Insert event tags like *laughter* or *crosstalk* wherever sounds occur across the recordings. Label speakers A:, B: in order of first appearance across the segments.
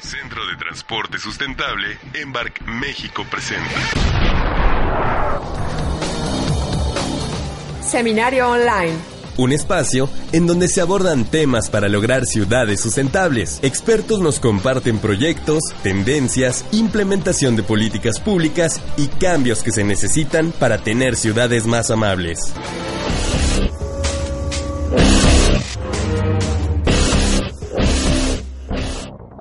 A: Centro de Transporte Sustentable Embark México presenta.
B: Seminario Online.
C: Un espacio en donde se abordan temas para lograr ciudades sustentables. Expertos nos comparten proyectos, tendencias, implementación de políticas públicas y cambios que se necesitan para tener ciudades más amables.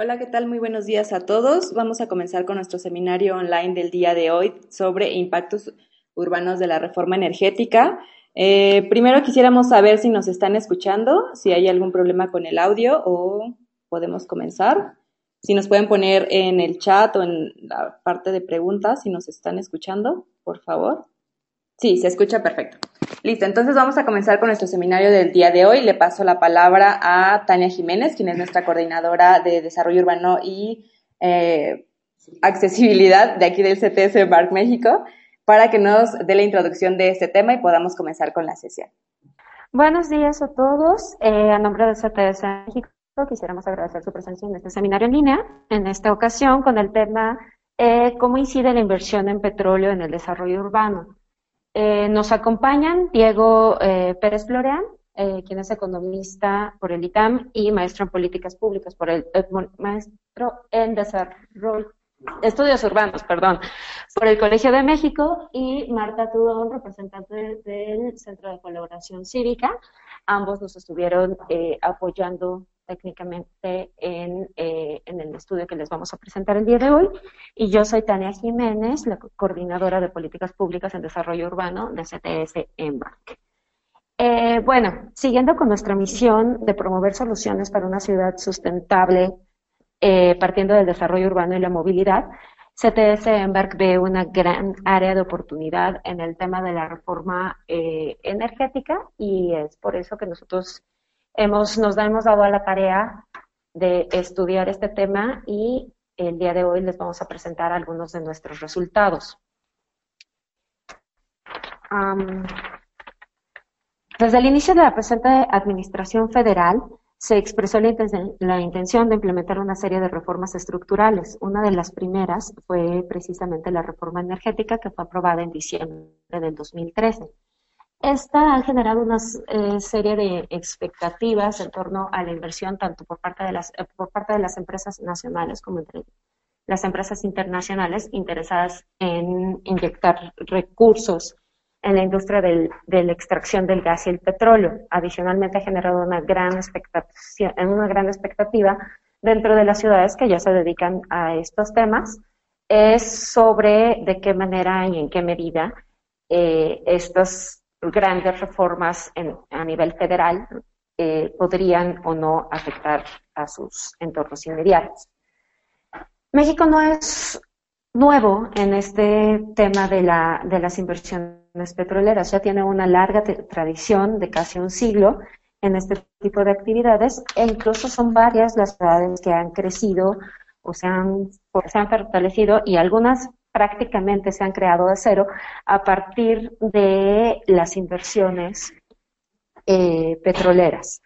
D: Hola, ¿qué tal? Muy buenos días a todos. Vamos a comenzar con nuestro seminario online del día de hoy sobre impactos urbanos de la reforma energética. Eh, primero quisiéramos saber si nos están escuchando, si hay algún problema con el audio o podemos comenzar. Si nos pueden poner en el chat o en la parte de preguntas si nos están escuchando, por favor. Sí, se escucha perfecto. Listo, entonces vamos a comenzar con nuestro seminario del día de hoy. Le paso la palabra a Tania Jiménez, quien es nuestra coordinadora de Desarrollo Urbano y eh, Accesibilidad de aquí del CTS Barc México, para que nos dé la introducción de este tema y podamos comenzar con la sesión.
E: Buenos días a todos. Eh, a nombre del CTS México, quisiéramos agradecer su presencia en este seminario en línea, en esta ocasión con el tema eh, ¿Cómo incide la inversión en petróleo en el desarrollo urbano? Eh, nos acompañan Diego eh, Pérez Floreán, eh, quien es economista por el ITAM y maestro en políticas públicas por el maestro en desarrollo estudios urbanos, perdón, por el Colegio de México y Marta Tudón, representante del Centro de Colaboración Cívica. Ambos nos estuvieron apoyando técnicamente en, eh, en, el estudio que les vamos a presentar el día de hoy. Y yo soy Tania Jiménez, la coordinadora de políticas públicas en desarrollo urbano de CTS Embark. Eh, bueno, siguiendo con nuestra misión de promover soluciones para una ciudad sustentable, eh, partiendo del desarrollo urbano y la movilidad, CTS Embark ve una gran área de oportunidad en el tema de la reforma energética y es por eso que nosotros nos hemos dado a la tarea de estudiar este tema y el día de hoy les vamos a presentar algunos de nuestros resultados. desde el inicio de la presente administración federal, se expresó la, la, intención de implementar una serie de reformas estructurales. Una de las primeras fue precisamente la reforma energética que fue aprobada en diciembre del 2013. Esta ha generado una eh, serie de expectativas en torno a la inversión tanto por parte de las, eh, por parte de las empresas nacionales como entre las empresas internacionales interesadas en inyectar recursos en la industria del, de la extracción del gas y el petróleo. Adicionalmente ha generado una gran expectativa, una gran expectativa dentro de las ciudades que ya se dedican a estos temas, es sobre de qué manera y en qué medida eh, estos grandes reformas a nivel federal eh, podrían o no afectar a sus entornos inmediatos. México no es nuevo en este tema de, la, de las inversiones petroleras, ya tiene una larga tradición de casi un siglo en este tipo de actividades e incluso son varias las ciudades que han crecido o se han fortalecido y algunas prácticamente se han creado de cero a partir de las inversiones eh, petroleras.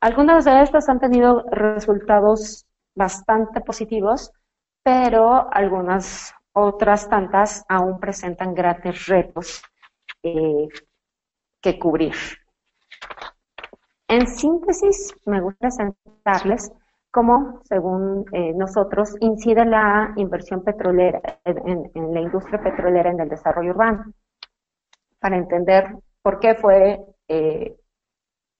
E: Algunas de estas han tenido resultados bastante positivos, pero algunas otras tantas aún presentan grandes retos eh, que cubrir. En síntesis, me gusta sentarles cómo, según eh, nosotros, incide la inversión petrolera en, la industria petrolera en el desarrollo urbano, para entender por qué fue, eh,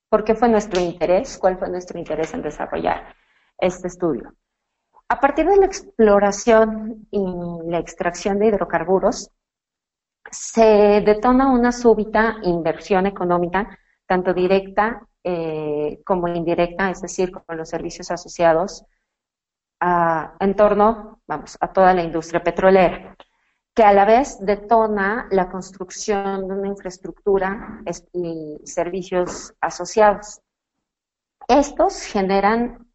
E: por qué fue nuestro interés, cuál fue nuestro interés en desarrollar este estudio. A partir de la exploración y la extracción de hidrocarburos, se detona una súbita inversión económica, tanto directa eh, como indirecta, es decir, con los servicios asociados en torno, vamos, a toda la industria petrolera, que a la vez detona la construcción de una infraestructura y servicios asociados. Estos generan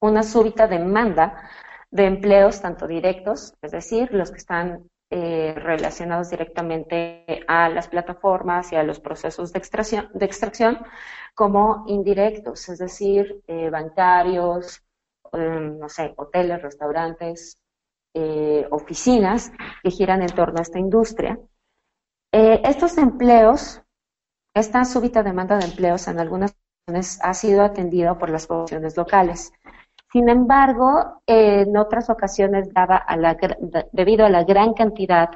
E: una súbita demanda de empleos tanto directos, es decir, los que están eh, relacionados directamente a las plataformas y a los procesos de extracción, de extracción como indirectos, es decir, eh, bancarios em, no sé, hoteles, restaurantes, eh, oficinas que giran en torno a esta industria. Eh, estos empleos, esta súbita demanda de empleos en algunas ha sido atendido por las poblaciones locales. Sin embargo, en otras ocasiones, dada a la, debido a la gran cantidad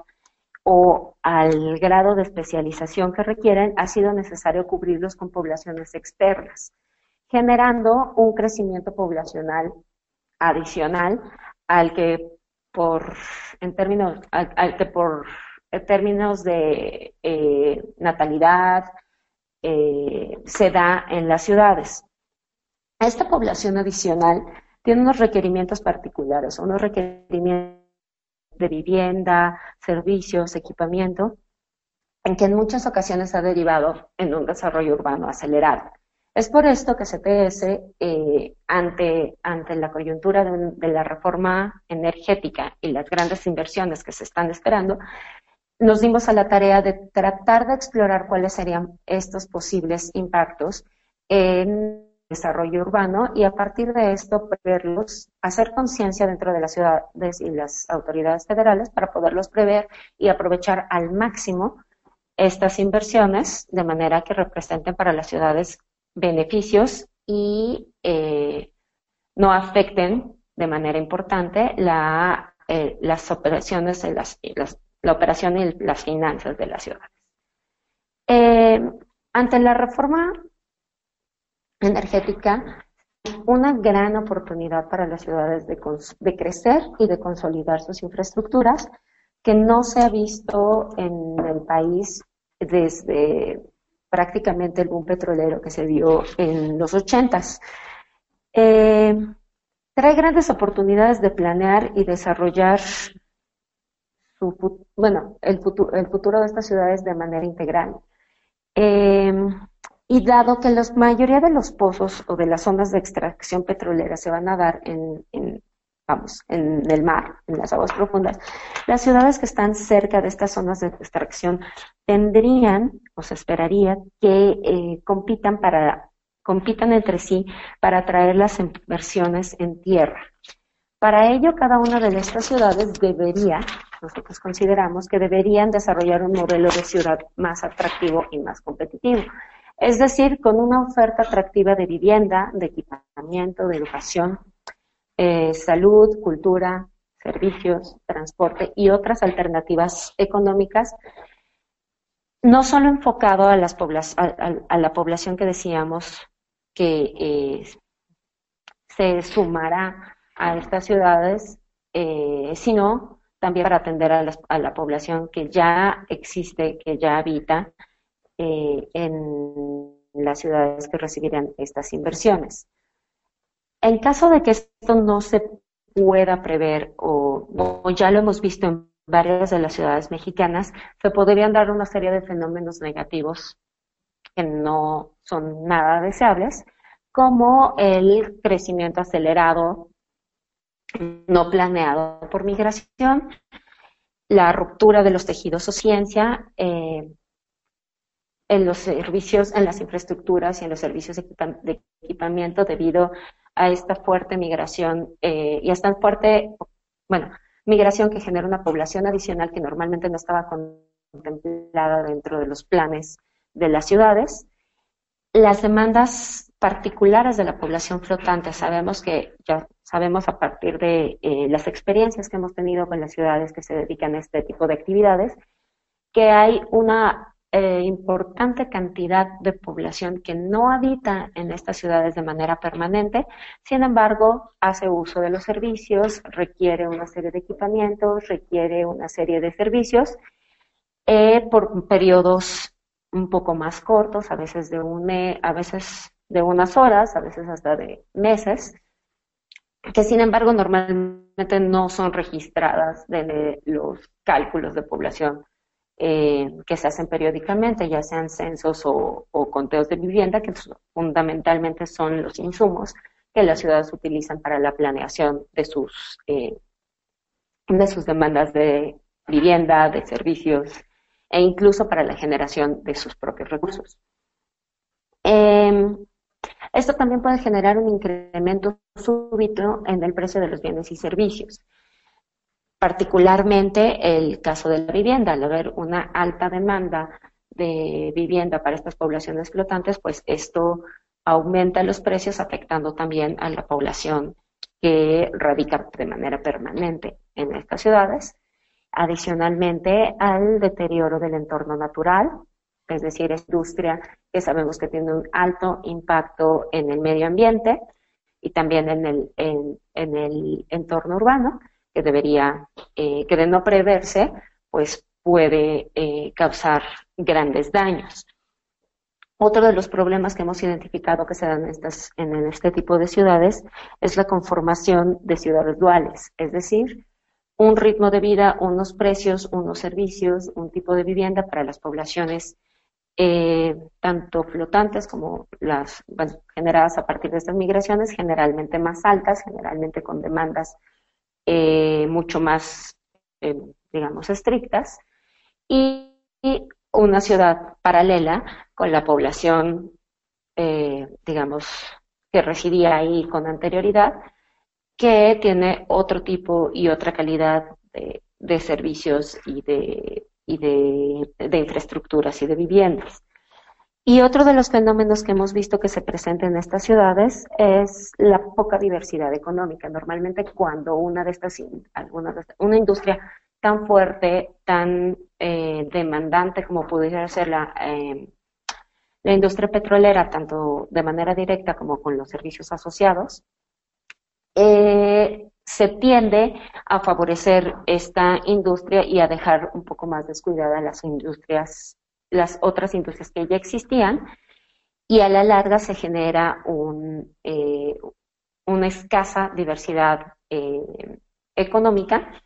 E: o al grado de especialización que requieren, ha sido necesario cubrirlos con poblaciones externas, generando un crecimiento poblacional adicional al que por en términos al, que por términos de eh, natalidad eh, se da en las ciudades. Esta población adicional tiene unos requerimientos particulares, unos requerimientos de vivienda, servicios, equipamiento, en que en muchas ocasiones ha derivado en un desarrollo urbano acelerado. Es por esto que CTS, eh, ante, ante la coyuntura de, la reforma energética y las grandes inversiones que se están esperando, nos dimos a la tarea de tratar de explorar cuáles serían estos posibles impactos en desarrollo urbano y a partir de esto preverlos, hacer conciencia dentro de las ciudades y las autoridades federales para poderlos prever y aprovechar al máximo estas inversiones de manera que representen para las ciudades beneficios y eh, no afecten de manera importante eh, las operaciones, las, la operación y las finanzas de las ciudades. Eh, ante la reforma energética una gran oportunidad para las ciudades de, crecer y de consolidar sus infraestructuras que no se ha visto en el país desde prácticamente el boom petrolero que se dio en los ochentas. Eh, trae grandes oportunidades de planear y desarrollar su, bueno, el, futuro, el futuro de estas ciudades de manera integral. Eh, y dado que la mayoría de los pozos o de las zonas de extracción petrolera se van a dar en, vamos, en el mar, en las aguas profundas, las ciudades que están cerca de estas zonas de extracción tendrían, o se esperaría, que eh, compitan para compitan entre sí para atraer las inversiones en tierra. Para ello, cada una de estas ciudades debería, nosotros consideramos que deberían desarrollar un modelo de ciudad más atractivo y más competitivo es decir, con una oferta atractiva de vivienda, de equipamiento, de educación, eh, salud, cultura, servicios, transporte y otras alternativas económicas, no solo enfocado a, las a, la población que decíamos que eh, se sumará a estas ciudades, eh, sino también para atender a, a, la población que ya existe, que ya habita eh, en las ciudades que recibirán estas inversiones. En caso de que esto no se pueda prever o, ya lo hemos visto en varias de las ciudades mexicanas, se podrían dar una serie de fenómenos negativos que no son nada deseables, como el crecimiento acelerado no planeado por migración, la ruptura de los tejidos o ciencia, eh, en los servicios, en las infraestructuras y en los servicios de equipamiento debido a esta fuerte migración eh, y a esta fuerte, bueno, migración que genera una población adicional que normalmente no estaba contemplada dentro de los planes de las ciudades. Las demandas particulares de la población flotante, sabemos que ya sabemos a partir de eh, las experiencias que hemos tenido con las ciudades que se dedican a este tipo de actividades, que hay una eh, importante cantidad de población que no habita en estas ciudades de manera permanente, sin embargo, hace uso de los servicios, requiere una serie de equipamientos, requiere una serie de servicios eh, por periodos un poco más cortos, a veces de a veces de unas horas, a veces hasta de meses, que sin embargo normalmente no son registradas de los cálculos de población eh, que se hacen periódicamente, ya sean censos o, conteos de vivienda, que fundamentalmente son los insumos que las ciudades utilizan para la planeación de sus, eh, de sus demandas de vivienda, de servicios e incluso para la generación de sus propios recursos. Em, Esto también puede generar un incremento súbito en el precio de los bienes y servicios. Particularmente el caso de la vivienda, al haber una alta demanda de vivienda para estas poblaciones flotantes, pues esto aumenta los precios afectando también a la población que radica de manera permanente en estas ciudades. Adicionalmente al deterioro del entorno natural, es decir, industria que sabemos que tiene un alto impacto en el medio ambiente y también en el, en, el entorno urbano, que debería, eh, que de no preverse, pues puede eh, causar grandes daños. Otro de los problemas que hemos identificado que se dan en, este tipo de ciudades es la conformación de ciudades duales, es decir, un ritmo de vida, unos precios, unos servicios, un tipo de vivienda para las poblaciones eh, tanto flotantes como las generadas a partir de estas migraciones, generalmente más altas, generalmente con demandas eh, mucho más, eh, digamos, estrictas, y una ciudad paralela con la población, eh, digamos, que residía ahí con anterioridad, que tiene otro tipo y otra calidad de, servicios y, de, y de, infraestructuras y de viviendas. Y otro de los fenómenos que hemos visto que se presenta en estas ciudades es la poca diversidad económica. Normalmente cuando una de estas, alguna una industria tan fuerte, tan eh, demandante como pudiera ser la, eh, la industria petrolera, tanto de manera directa como con los servicios asociados, eh, se tiende a favorecer esta industria y a dejar un poco más descuidadas las industrias, las otras industrias que ya existían, y a la larga se genera un, una escasa diversidad económica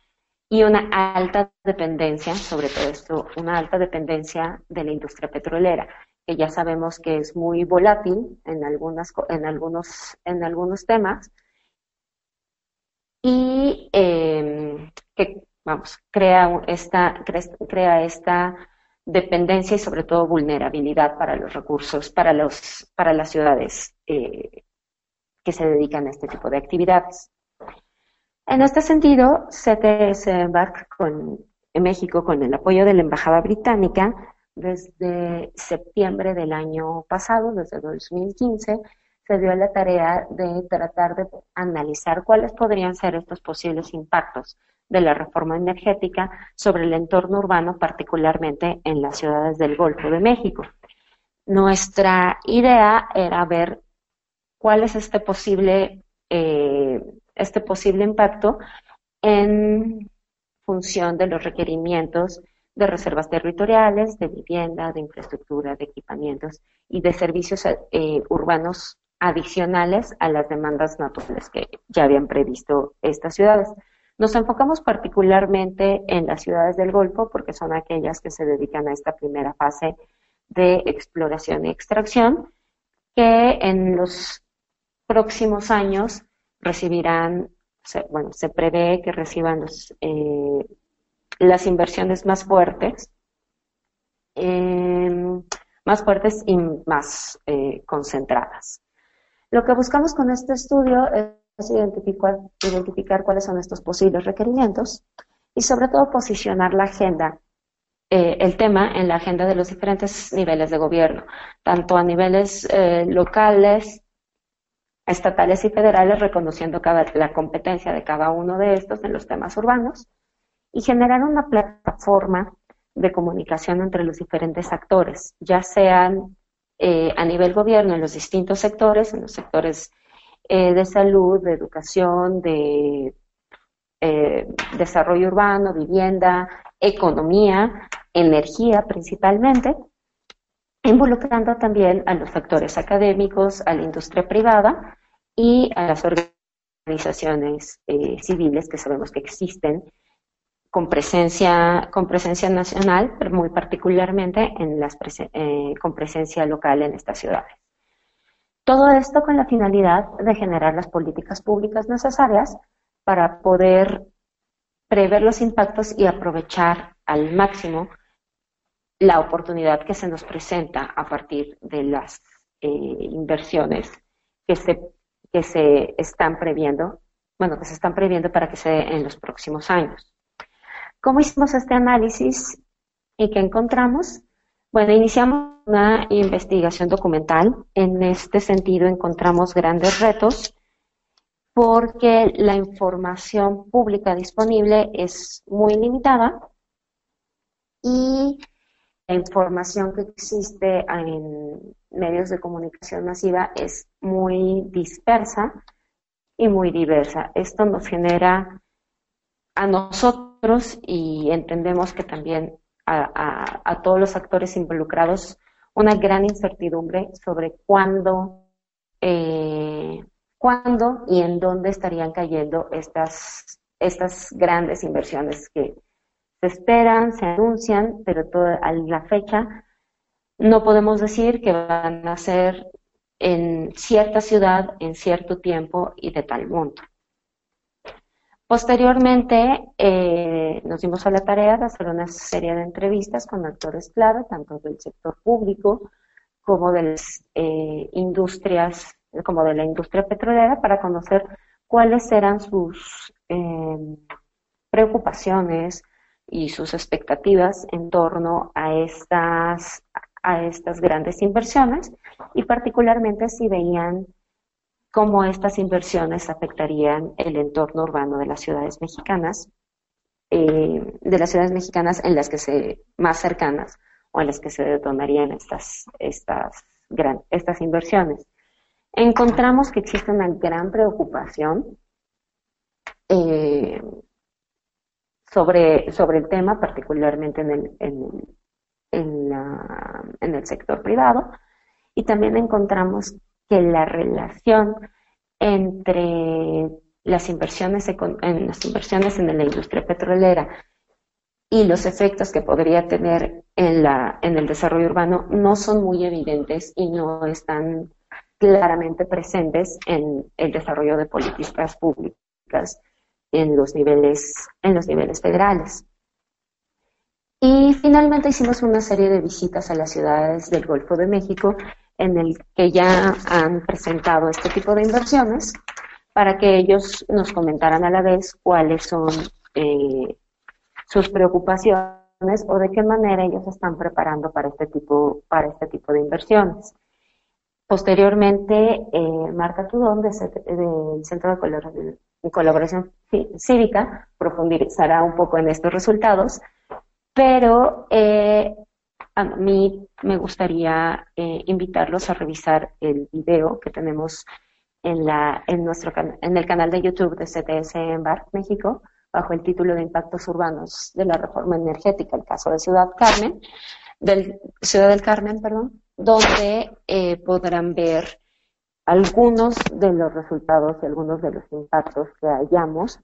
E: y una alta dependencia, sobre todo esto, una alta dependencia de la industria petrolera, que ya sabemos que es muy volátil en, algunas, en, algunos, en algunos temas. Y em, que, vamos, crea esta, crea esta dependencia y sobre todo vulnerabilidad para los recursos, para, los, para las ciudades eh, que se dedican a este tipo de actividades. En este sentido, CTS embarca con, en México con el apoyo de la Embajada Británica desde septiembre del año pasado, desde 2015, se dio la tarea de tratar de analizar cuáles podrían ser estos posibles impactos de la reforma energética sobre el entorno urbano, particularmente en las ciudades del Golfo de México. Nuestra idea era ver cuál es este posible eh, este posible impacto en función de los requerimientos de reservas territoriales, de vivienda, de infraestructura, de equipamientos y de servicios eh, urbanos adicionales a las demandas naturales que ya habían previsto estas ciudades. Nos enfocamos particularmente en las ciudades del Golfo porque son aquellas que se dedican a esta primera fase de exploración y extracción, que en los próximos años recibirán, bueno, se prevé que reciban eh, las inversiones más fuertes, em, más fuertes y más eh, concentradas. Lo que buscamos con este estudio es identificar, identificar cuáles son estos posibles requerimientos y sobre todo posicionar la agenda eh, el tema en la agenda de los diferentes niveles de gobierno, tanto a niveles locales, estatales y federales reconociendo la competencia de cada uno de estos en los temas urbanos y generar una plataforma de comunicación entre los diferentes actores, ya sean eh, a nivel gobierno en los distintos sectores, en los sectores eh, de salud, de educación, de eh, desarrollo urbano, vivienda, economía, energía principalmente, involucrando también a los sectores académicos, a la industria privada y a las organizaciones eh, civiles que sabemos que existen con presencia, con presencia nacional, pero muy particularmente en las con presencia local en estas ciudades. Todo esto con la finalidad de generar las políticas públicas necesarias para poder prever los impactos y aprovechar al máximo la oportunidad que se nos presenta a partir de las eh, inversiones que se, que se están previendo, bueno, que se están previendo para que se dé en los próximos años. ¿Cómo hicimos este análisis y qué encontramos? Bueno, iniciamos una investigación documental. En este sentido encontramos grandes retos porque la información pública disponible es muy limitada y la información que existe en medios de comunicación masiva es muy dispersa y muy diversa. Esto nos genera a nosotros y entendemos que también a, todos los actores involucrados una gran incertidumbre sobre cuándo, eh, cuándo y en dónde estarían cayendo estas, estas grandes inversiones que se esperan, se anuncian, pero toda, a la fecha no podemos decir que van a ser en cierta ciudad, en cierto tiempo y de tal monto. Posteriormente eh, nos dimos a la tarea de hacer una serie de entrevistas con actores clave, tanto del sector público como de las eh, industrias, como de la industria petrolera, para conocer cuáles eran sus eh, preocupaciones y sus expectativas en torno a estas, a estas grandes inversiones. Y particularmente si veían cómo estas inversiones afectarían el entorno urbano de las ciudades mexicanas, eh, de las ciudades mexicanas en las que se más cercanas o en las que se detonarían estas, estas, estas inversiones. Encontramos que existe una gran preocupación eh, sobre, sobre el tema, particularmente en el, en el sector privado, y también encontramos que la relación entre las inversiones en las inversiones en la industria petrolera y los efectos que podría tener en, la, en el desarrollo urbano no son muy evidentes y no están claramente presentes en el desarrollo de políticas públicas en los niveles, en los niveles federales. Y finalmente hicimos una serie de visitas a las ciudades del Golfo de México en el que ya han presentado este tipo de inversiones para que ellos nos comentaran a la vez cuáles son eh, sus preocupaciones o de qué manera ellos están preparando para este tipo, para este tipo de inversiones. Posteriormente, eh, Marta Tudón, del Centro de Colaboración Cívica, profundizará un poco en estos resultados, pero eh, a mí me gustaría eh, invitarlos a revisar el video que tenemos en, la, en, nuestro, en el canal de YouTube de CTS en Bar, México, bajo el título de Impactos Urbanos de la Reforma Energética, el caso de Ciudad Carmen, del, Ciudad del Carmen, perdón, donde eh, podrán ver algunos de los resultados y algunos de los impactos que hallamos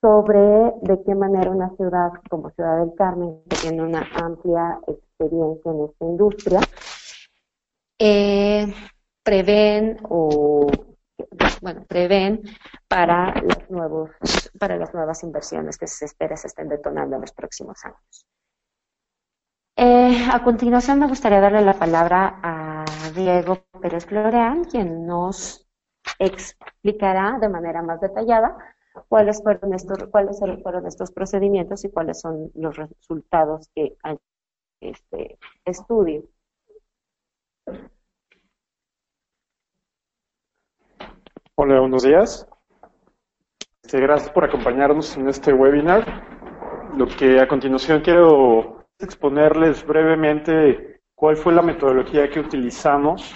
E: sobre de qué manera una ciudad como Ciudad del Carmen, que tiene una amplia experiencia en esta industria, eh, prevén o bueno, prevén para los nuevos, para las nuevas inversiones que se espera se estén detonando en los próximos años. Eh, a continuación me gustaría darle la palabra a Diego Pérez Floreán, quien nos explicará de manera más detallada cuáles fueron estos, cuáles fueron estos procedimientos y cuáles son los resultados que hay este estudio.
B: Hola, buenos días. Este, gracias por acompañarnos en este webinar. Lo que a continuación quiero exponerles brevemente cuál fue la metodología que utilizamos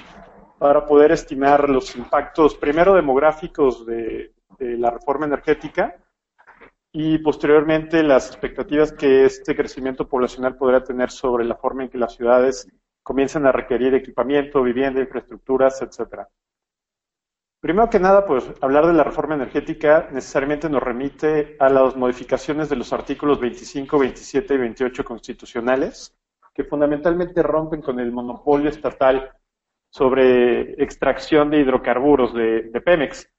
B: para poder estimar los impactos, primero demográficos de, la reforma energética y posteriormente las expectativas que este crecimiento poblacional podrá tener sobre la forma en que las ciudades comienzan a requerir equipamiento, vivienda, infraestructuras, etcétera. Primero que nada, pues hablar de la reforma energética necesariamente nos remite a las modificaciones de los artículos 25, 27 y 28 constitucionales, que fundamentalmente rompen con el monopolio estatal sobre extracción de hidrocarburos de, de Pemex.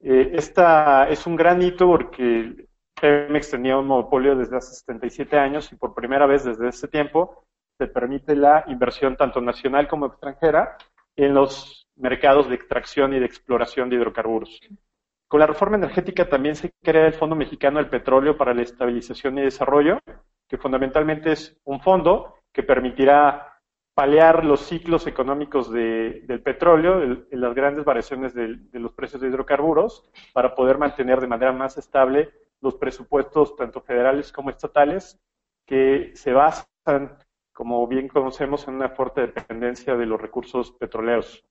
B: Eh, esta es un gran hito porque Pemex tenía un monopolio desde hace 77 años y por primera vez desde ese tiempo se permite la inversión tanto nacional como extranjera en los mercados de extracción y de exploración de hidrocarburos. Con la reforma energética también se crea el Fondo Mexicano del Petróleo para la Estabilización y Desarrollo, que fundamentalmente es un fondo que permitirá paliar los ciclos económicos del petróleo, en las grandes variaciones de, los precios de hidrocarburos, para poder mantener de manera más estable los presupuestos tanto federales como estatales, que se basan, como bien conocemos, en una fuerte dependencia de los recursos petroleros.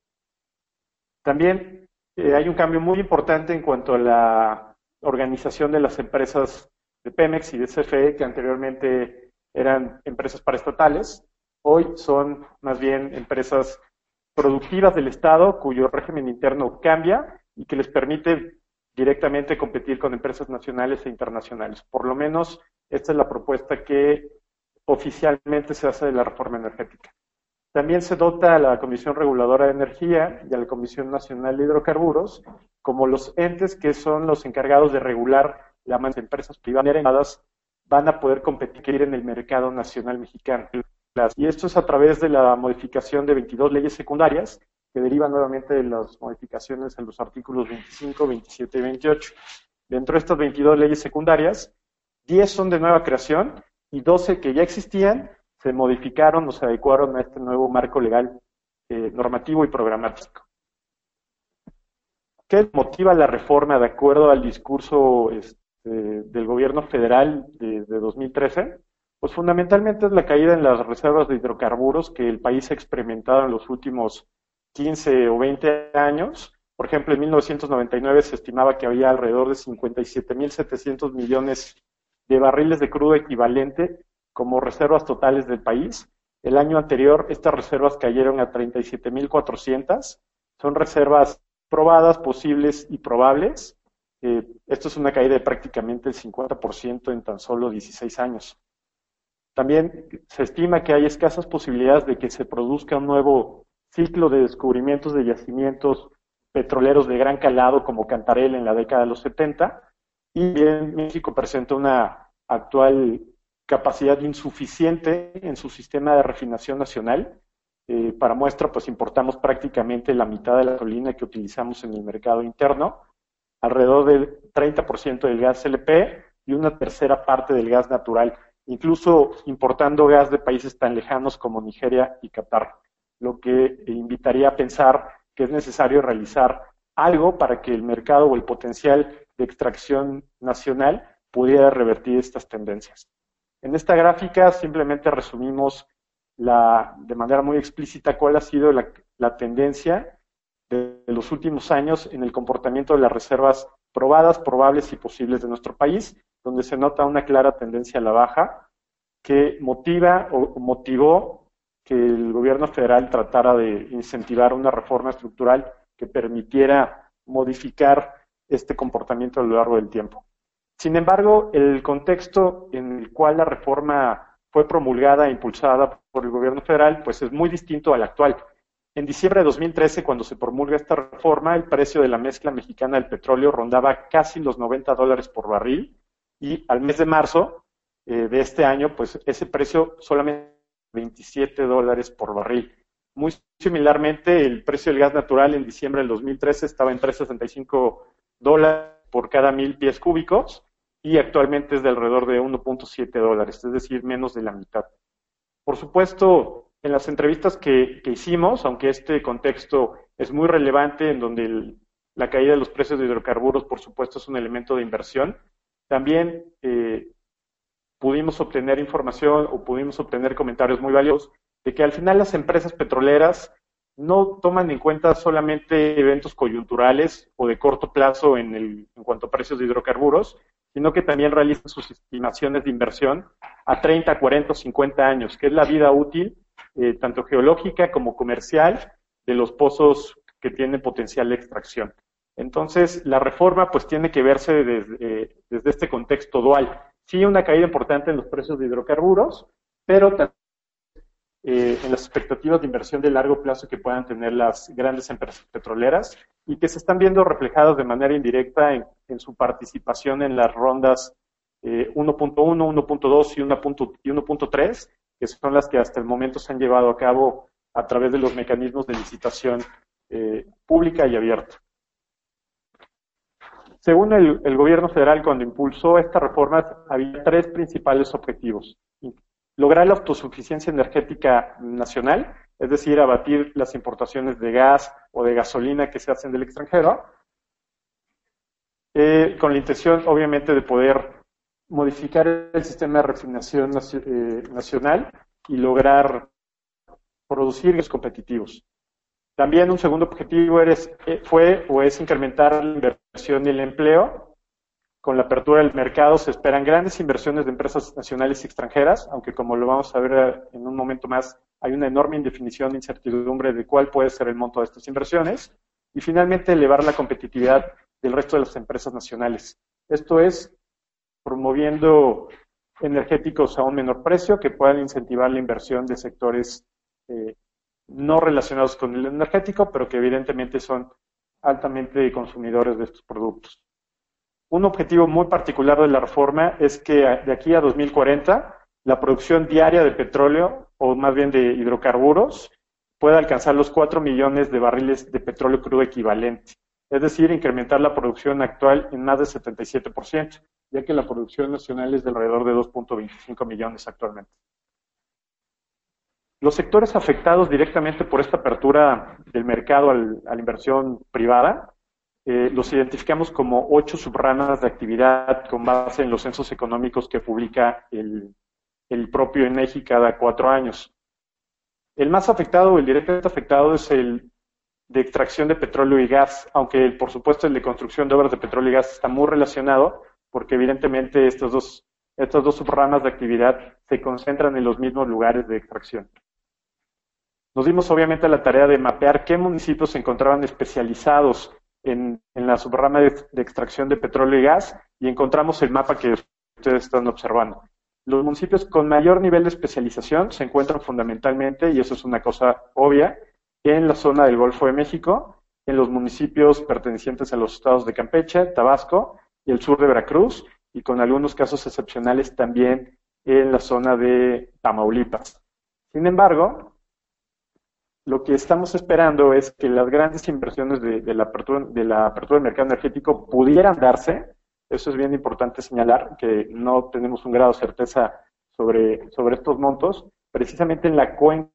B: También eh, hay un cambio muy importante en cuanto a la organización de las empresas de Pemex y de CFE, que anteriormente eran empresas paraestatales, Hoy son más bien empresas productivas del Estado cuyo régimen interno cambia y que les permite directamente competir con empresas nacionales e internacionales. Por lo menos esta es la propuesta que oficialmente se hace de la reforma energética. También se dota a la Comisión Reguladora de Energía y a la Comisión Nacional de Hidrocarburos como los entes que son los encargados de regular las empresas privadas van a poder competir en el mercado nacional mexicano. Y esto es a través de la modificación de 22 leyes secundarias que derivan nuevamente de las modificaciones en los artículos 25, 27 y 28. Dentro de estas 22 leyes secundarias, 10 son de nueva creación y 12 que ya existían se modificaron o se adecuaron a este nuevo marco legal eh, normativo y programático. ¿Qué motiva la reforma de acuerdo al discurso este, del gobierno federal de 2013? Pues fundamentalmente es la caída en las reservas de hidrocarburos que el país ha experimentado en los últimos 15 o 20 años. Por ejemplo, en 1999 se estimaba que había alrededor de 57.700 millones de barriles de crudo equivalente como reservas totales del país. El año anterior estas reservas cayeron a 37.400. Son reservas probadas, posibles y probables. Eh, esto es una caída de prácticamente el 50% en tan solo 16 años. También se estima que hay escasas posibilidades de que se produzca un nuevo ciclo de descubrimientos de yacimientos petroleros de gran calado como Cantarell en la década de los 70 y bien México presenta una actual capacidad insuficiente en su sistema de refinación nacional. Eh, para muestra, pues importamos prácticamente la mitad de la gasolina que utilizamos en el mercado interno, alrededor del 30% del gas LP y una tercera parte del gas natural incluso importando gas de países tan lejanos como Nigeria y Qatar, lo que invitaría a pensar que es necesario realizar algo para que el mercado o el potencial de extracción nacional pudiera revertir estas tendencias. En esta gráfica simplemente resumimos la, de manera muy explícita cuál ha sido la, la tendencia de los últimos años en el comportamiento de las reservas probadas, probables y posibles de nuestro país donde se nota una clara tendencia a la baja que motiva o motivó que el gobierno federal tratara de incentivar una reforma estructural que permitiera modificar este comportamiento a lo largo del tiempo. Sin embargo, el contexto en el cual la reforma fue promulgada e impulsada por el gobierno federal, pues es muy distinto al actual. En diciembre de 2013, cuando se promulga esta reforma, el precio de la mezcla mexicana del petróleo rondaba casi los 90 dólares por barril, y al mes de marzo eh, de este año, pues ese precio solamente 27 dólares por barril. Muy similarmente, el precio del gas natural en diciembre del 2013 estaba en 3.65 dólares por cada mil pies cúbicos y actualmente es de alrededor de 1.7 dólares, es decir, menos de la mitad. Por supuesto, en las entrevistas que, hicimos, aunque este contexto es muy relevante en donde la caída de los precios de hidrocarburos, por supuesto, es un elemento de inversión, también eh, pudimos obtener información o pudimos obtener comentarios muy valiosos de que al final las empresas petroleras no toman en cuenta solamente eventos coyunturales o de corto plazo en, el, en cuanto a precios de hidrocarburos, sino que también realizan sus estimaciones de inversión a 30, 40 o 50 años, que es la vida útil, eh, tanto geológica como comercial, de los pozos que tienen potencial de extracción. Entonces, la reforma pues tiene que verse desde, este contexto dual. Sí, una caída importante en los precios de hidrocarburos, pero también eh, en las expectativas de inversión de largo plazo que puedan tener las grandes empresas petroleras y que se están viendo reflejadas de manera indirecta en, su participación en las rondas 1.1, 1.2 y 1.3, que son las que hasta el momento se han llevado a cabo a través de los mecanismos de licitación eh, pública y abierta. Según el, gobierno federal, cuando impulsó esta reforma, había tres principales objetivos. Lograr la autosuficiencia energética nacional, es decir, abatir las importaciones de gas o de gasolina que se hacen del extranjero, eh, con la intención, obviamente, de poder modificar el sistema de refinación eh, nacional y lograr producir competitivos. También un segundo objetivo eh, fue o es incrementar la inversión y el empleo. Con la apertura del mercado se esperan grandes inversiones de empresas nacionales y extranjeras, aunque como lo vamos a ver en un momento más, hay una enorme indefinición e incertidumbre de cuál puede ser el monto de estas inversiones. Y finalmente, elevar la competitividad del resto de las empresas nacionales. Esto es promoviendo energéticos a un menor precio que puedan incentivar la inversión de sectores eh, no relacionados con el energético, pero que evidentemente son altamente consumidores de estos productos. Un objetivo muy particular de la reforma es que de aquí a 2040 la producción diaria de petróleo, o más bien de hidrocarburos, pueda alcanzar los 4 millones de barriles de petróleo crudo equivalente es decir, incrementar la producción actual en más de 77%, ya que la producción nacional es de alrededor de 2.25 millones actualmente. Los sectores afectados directamente por esta apertura del mercado a la inversión privada eh, los identificamos como ocho subramas de actividad con base en los censos económicos que publica el, el propio INEGI cada cuatro años. El más afectado, el directamente afectado, es el de extracción de petróleo y gas, aunque por supuesto el de construcción de obras de petróleo y gas está muy relacionado, porque evidentemente estos dos, estas dos subramas de actividad se concentran en los mismos lugares de extracción. Nos dimos obviamente la tarea de mapear qué municipios se encontraban especializados en, la subrama de, de extracción de petróleo y gas y encontramos el mapa que ustedes están observando. Los municipios con mayor nivel de especialización se encuentran fundamentalmente, y eso es una cosa obvia, en la zona del Golfo de México, en los municipios pertenecientes a los estados de Campeche, Tabasco y el sur de Veracruz, y con algunos casos excepcionales también en la zona de Tamaulipas. Sin embargo, lo que estamos esperando es que las grandes inversiones de, la, apertura, del mercado energético pudieran darse. Eso es bien importante señalar, que no tenemos un grado de certeza sobre, estos montos, precisamente en la cuenca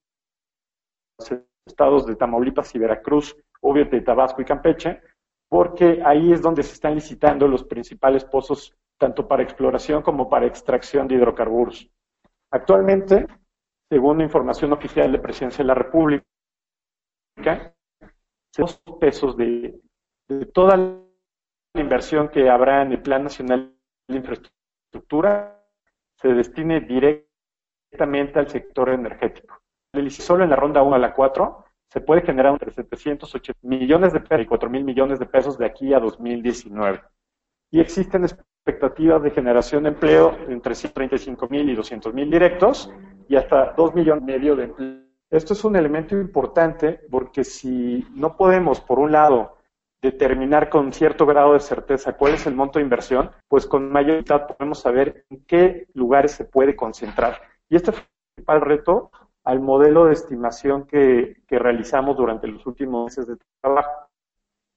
B: estados de Tamaulipas y Veracruz, obviamente Tabasco y Campeche, porque ahí es donde se están licitando los principales pozos, tanto para exploración como para extracción de hidrocarburos. Actualmente, según información oficial de Presidencia de la República, los pesos de, toda la inversión que habrá en el Plan Nacional de Infraestructura se destine directamente al sector energético solo en la ronda 1 a la 4 se puede generar entre 780 millones de pesos y 4 mil millones de pesos de aquí a 2019. Y existen expectativas de generación de empleo entre 135 mil y 200 mil directos y hasta 2 millones y medio de empleo. Esto es un elemento importante porque si no podemos, por un lado, determinar con cierto grado de certeza cuál es el monto de inversión, pues con mayor podemos saber en qué lugares se puede concentrar. Y este es el principal reto al modelo de estimación que, realizamos durante los últimos meses de trabajo.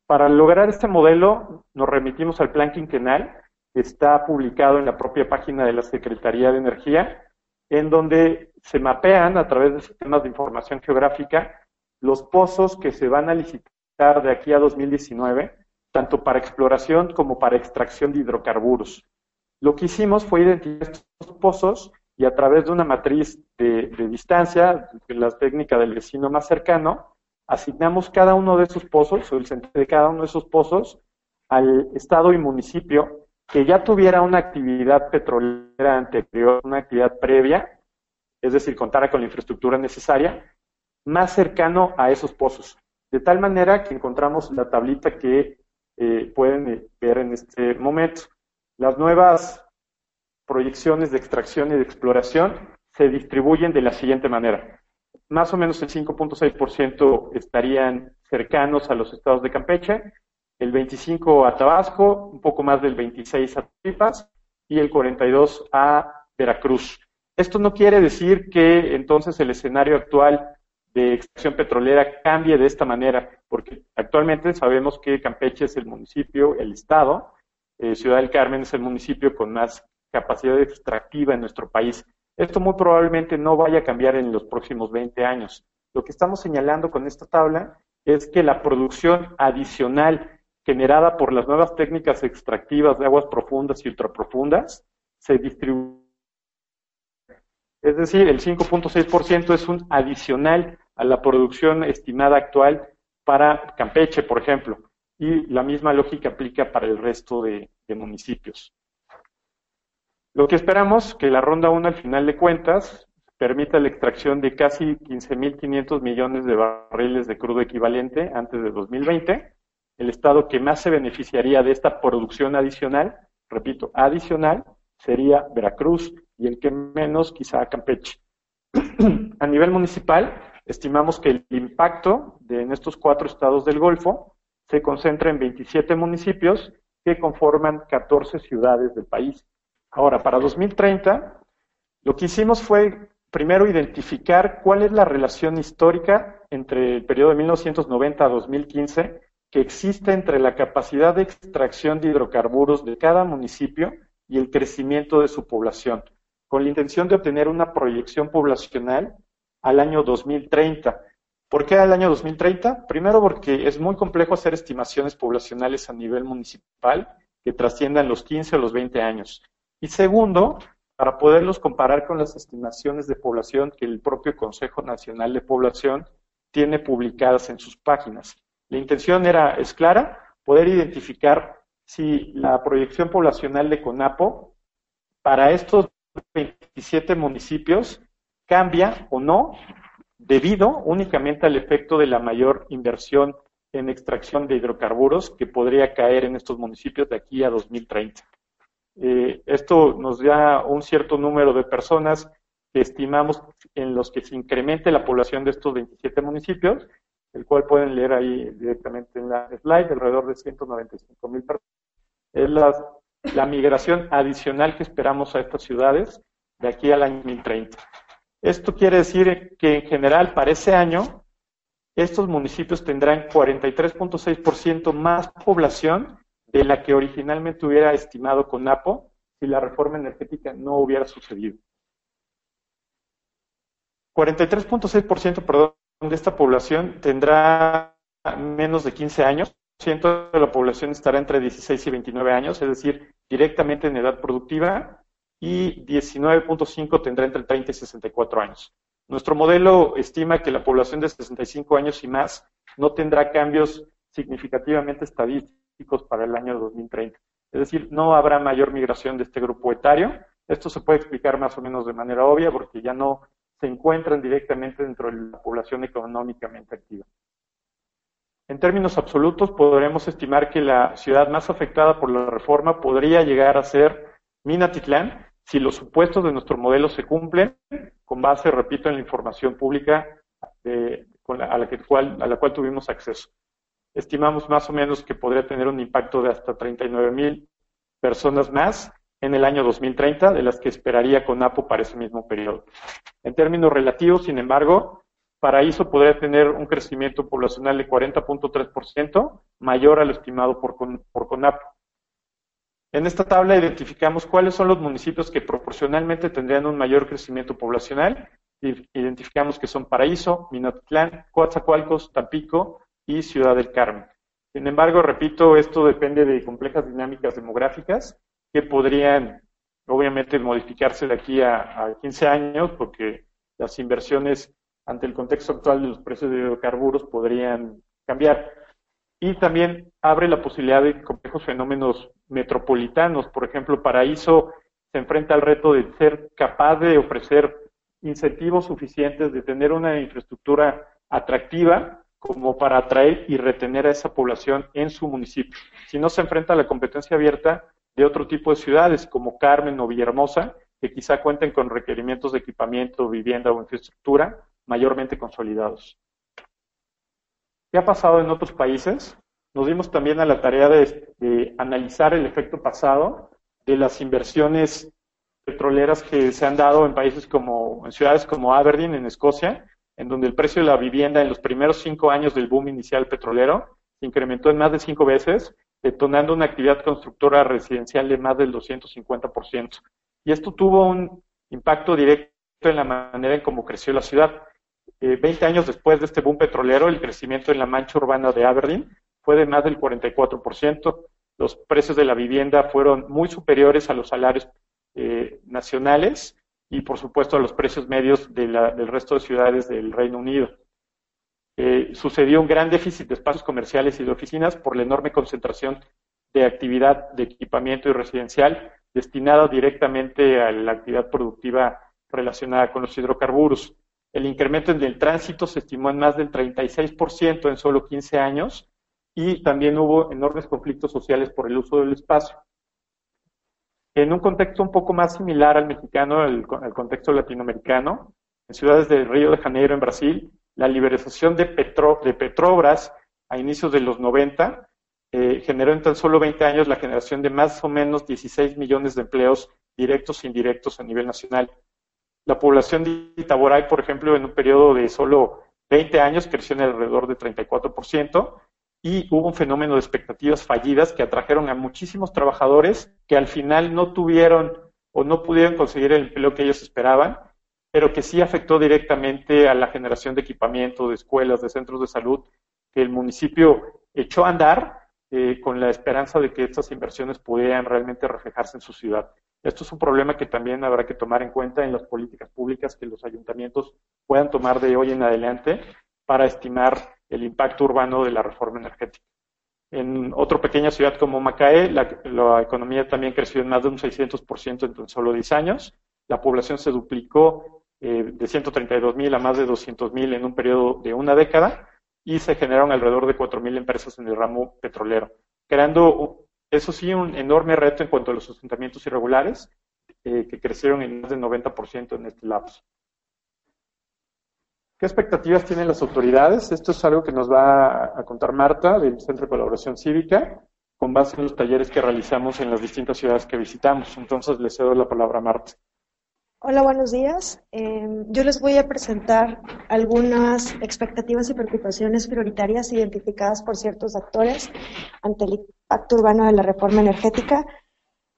B: Para lograr este modelo nos remitimos al plan quinquenal, que está publicado en la propia página de la Secretaría de Energía, en donde se mapean a través de sistemas de información geográfica los pozos que se van a licitar de aquí a 2019, tanto para exploración como para extracción de hidrocarburos. Lo que hicimos fue identificar estos pozos y a través de una matriz de, distancia, la técnica del vecino más cercano, asignamos cada uno de esos pozos, o el centro de cada uno de esos pozos, al estado y municipio que ya tuviera una actividad petrolera anterior, una actividad previa, es decir, contara con la infraestructura necesaria, más cercano a esos pozos. De tal manera que encontramos la tablita que eh, pueden ver en este momento. Las nuevas proyecciones de extracción y de exploración se distribuyen de la siguiente manera. Más o menos el 5.6% estarían cercanos a los estados de Campeche, el 25% a Tabasco, un poco más del 26% a Tamaulipas y el 42% a Veracruz. Esto no quiere decir que entonces el escenario actual de extracción petrolera cambie de esta manera, porque actualmente sabemos que Campeche es el municipio, el estado, eh, Ciudad del Carmen es el municipio con más capacidad extractiva en nuestro país. Esto muy probablemente no vaya a cambiar en los próximos 20 años. Lo que estamos señalando con esta tabla es que la producción adicional generada por las nuevas técnicas extractivas de aguas profundas y ultraprofundas se distribuye. Es decir, el 5.6% es un adicional a la producción estimada actual para Campeche, por ejemplo, y la misma lógica aplica para el resto de, municipios. Lo que esperamos que la ronda 1 al final de cuentas permita la extracción de casi 15.500 millones de barriles de crudo equivalente antes de 2020. El estado que más se beneficiaría de esta producción adicional, repito, adicional, sería Veracruz y el que menos quizá Campeche. *clears throat* A nivel municipal, estimamos que el impacto de, en estos cuatro estados del Golfo se concentra en 27 municipios que conforman 14 ciudades del país. Ahora, para 2030, lo que hicimos fue primero identificar cuál es la relación histórica entre el periodo de 1990 a 2015 que existe entre la capacidad de extracción de hidrocarburos de cada municipio y el crecimiento de su población, con la intención de obtener una proyección poblacional al año 2030. ¿Por qué al año 2030? Primero porque es muy complejo hacer estimaciones poblacionales a nivel municipal que trasciendan los 15 o los 20 años. Y segundo, para poderlos comparar con las estimaciones de población que el propio Consejo Nacional de Población tiene publicadas en sus páginas. La intención era, es clara, poder identificar si la proyección poblacional de CONAPO para estos 27 municipios cambia o no debido únicamente al efecto de la mayor inversión en extracción de hidrocarburos que podría caer en estos municipios de aquí a 2030. Eh, esto nos da un cierto número de personas que estimamos en los que se incremente la población de estos 27 municipios, el cual pueden leer ahí directamente en la slide, alrededor de 195 mil personas. Es la, migración adicional que esperamos a estas ciudades de aquí al año 2030. Esto quiere decir que en general para ese año estos municipios tendrán 43.6% más población de la que originalmente hubiera estimado CONAPO si la reforma energética no hubiera sucedido. 43.6%, perdón, de esta población tendrá menos de 15 años, ciento de la población estará entre 16 y 29 años, es decir, directamente en edad productiva, y 19.5 tendrá entre 30 y 64 años. Nuestro modelo estima que la población de 65 años y más no tendrá cambios significativamente estadísticos para el año 2030. Es decir, no habrá mayor migración de este grupo etario. Esto se puede explicar más o menos de manera obvia porque ya no se encuentran directamente dentro de la población económicamente activa. En términos absolutos, podremos estimar que la ciudad más afectada por la reforma podría llegar a ser Minatitlán, si los supuestos de nuestro modelo se cumplen, con base, repito, en la información pública eh, a, la cual, a la cual tuvimos acceso. Estimamos más o menos que podría tener un impacto de hasta 39 mil personas más en el año 2030, de las que esperaría con APO para ese mismo periodo. En términos relativos, sin embargo, Paraíso podría tener un crecimiento poblacional de 40.3%, mayor al estimado por, por CONAPO. En esta tabla identificamos cuáles son los municipios que proporcionalmente tendrían un mayor crecimiento poblacional. Identificamos que son Paraíso, Minatitlán, Coatzacoalcos, Tampico y Ciudad del Carmen. Sin embargo, repito, esto depende de complejas dinámicas demográficas que podrían, obviamente, modificarse de aquí a, a 15 años porque las inversiones ante el contexto actual de los precios de hidrocarburos podrían cambiar y también abre la posibilidad de complejos fenómenos metropolitanos. Por ejemplo, Paraíso se enfrenta al reto de ser capaz de ofrecer incentivos suficientes, de tener una infraestructura atractiva como para atraer y retener a esa población en su municipio. Si no se enfrenta a la competencia abierta de otro tipo de ciudades como Carmen o Villahermosa, que quizá cuenten con requerimientos de equipamiento, vivienda o infraestructura mayormente consolidados. ¿Qué ha pasado en otros países? Nos dimos también a la tarea de, analizar el efecto pasado de las inversiones petroleras que se han dado en países como, en ciudades como Aberdeen, en Escocia, en donde el precio de la vivienda en los primeros cinco años del boom inicial petrolero se incrementó en más de cinco veces, detonando una actividad constructora residencial de más del 250%. Y esto tuvo un impacto directo en la manera en cómo creció la ciudad. Eh, veinte años después de este boom petrolero, el crecimiento en la mancha urbana de Aberdeen fue de más del 44%. Los precios de la vivienda fueron muy superiores a los salarios eh, nacionales y, por supuesto, a los precios medios del resto de ciudades del Reino Unido. Eh, sucedió un gran déficit de espacios comerciales y de oficinas por la enorme concentración de actividad de equipamiento y residencial destinada directamente a la actividad productiva relacionada con los hidrocarburos. El incremento en el tránsito se estimó en más del 36% en solo 15 años y también hubo enormes conflictos sociales por el uso del espacio. En un contexto un poco más similar al mexicano, al, contexto latinoamericano, en ciudades de Río de Janeiro, en Brasil, la liberalización de, Petro, de Petrobras a inicios de los 90 eh, generó en tan solo 20 años la generación de más o menos 16 millones de empleos directos e indirectos a nivel nacional. La población de Itaboray, por ejemplo, en un periodo de solo 20 años creció en alrededor de 34%, y hubo un fenómeno de expectativas fallidas que atrajeron a muchísimos trabajadores que al final no tuvieron o no pudieron conseguir el empleo que ellos esperaban, pero que sí afectó directamente a la generación de equipamiento, de escuelas, de centros de salud, que el municipio echó a andar eh, con la esperanza de que estas inversiones pudieran realmente reflejarse en su ciudad. Esto es un problema que también habrá que tomar en cuenta en las políticas públicas que los ayuntamientos puedan tomar de hoy en adelante para estimar el impacto urbano de la reforma energética. En otra pequeña ciudad como Macaé, la, economía también creció en más de un 600% en solo 10 años. La población se duplicó eh, de 132 mil a más de 200 mil en un periodo de una década y se generaron alrededor de 4 mil empresas en el ramo petrolero, creando, eso sí, un enorme reto en cuanto a los asentamientos irregulares, eh, que crecieron en más del 90% en este lapso. ¿Qué expectativas tienen las autoridades? Esto es algo que nos va a contar Marta del Centro de Colaboración Cívica con base en los talleres que realizamos en las distintas ciudades que visitamos. Entonces, le cedo la palabra a Marta.
F: Hola, buenos días. Em, yo les voy a presentar algunas expectativas y preocupaciones prioritarias identificadas por ciertos actores ante el impacto urbano de la reforma energética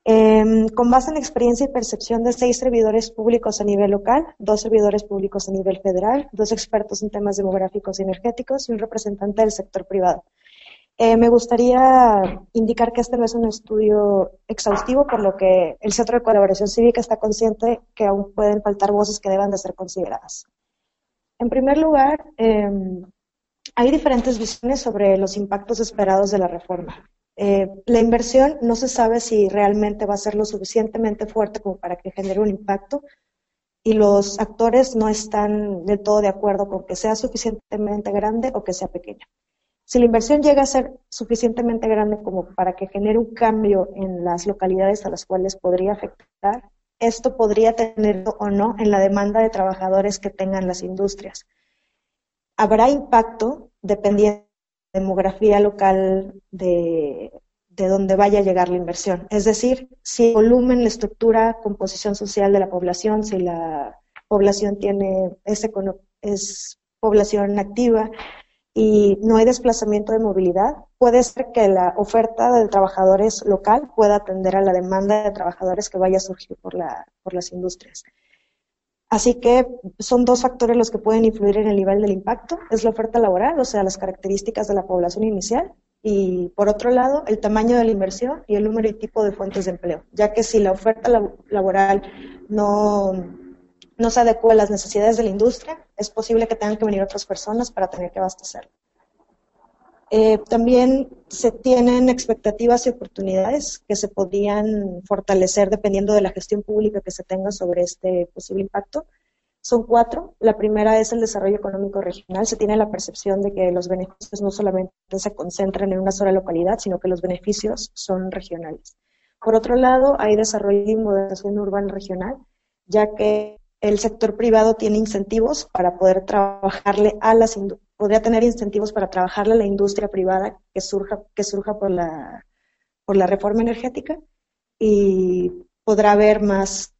F: Em, con base en la experiencia y percepción de seis servidores públicos a nivel local, dos servidores públicos a nivel federal, dos expertos en temas demográficos y energéticos y un representante del sector privado. Eh, me gustaría indicar que este no es un estudio exhaustivo, por lo que el Centro de Colaboración Cívica está consciente que aún pueden faltar voces que deban de ser consideradas. En primer lugar, em, hay diferentes visiones sobre los impactos esperados de la reforma. Eh, la inversión no se sabe si realmente va a ser lo suficientemente fuerte como para que genere un impacto y los actores no están del todo de acuerdo con que sea suficientemente grande o que sea pequeña. Si la inversión llega a ser suficientemente grande como para que genere un cambio en las localidades a las cuales podría afectar, esto podría tener o no en la demanda de trabajadores que tengan las industrias. Habrá impacto dependiendo demografía local de, de donde vaya a llegar la inversión. Es decir, si el volumen, la estructura, composición social de la población, si la población tiene es población activa y no hay desplazamiento de movilidad, puede ser que la oferta de trabajadores local pueda atender a la demanda de trabajadores que vaya a surgir por, la, por las industrias. Así que son dos factores los que pueden influir en el nivel del impacto. Es la oferta laboral, o sea, las características de la población inicial, y por otro lado, el tamaño de la inversión y el número y tipo de fuentes de empleo, ya que si la oferta laboral no, no se adecua a las necesidades de la industria, es posible que tengan que venir otras personas para tener que abastecerlo. Eh, también se tienen expectativas y oportunidades que se podrían fortalecer dependiendo de la gestión pública que se tenga sobre este posible impacto. Son cuatro. La primera es el desarrollo económico regional. Se tiene la percepción de que los beneficios no solamente se concentran en una sola localidad, sino que los beneficios son regionales. Por otro lado, hay desarrollo y modernización urbana regional, ya que el sector privado tiene incentivos para poder trabajarle a las podría tener incentivos para trabajarle a la industria privada que surja que surja por la por la reforma energética y podrá haber más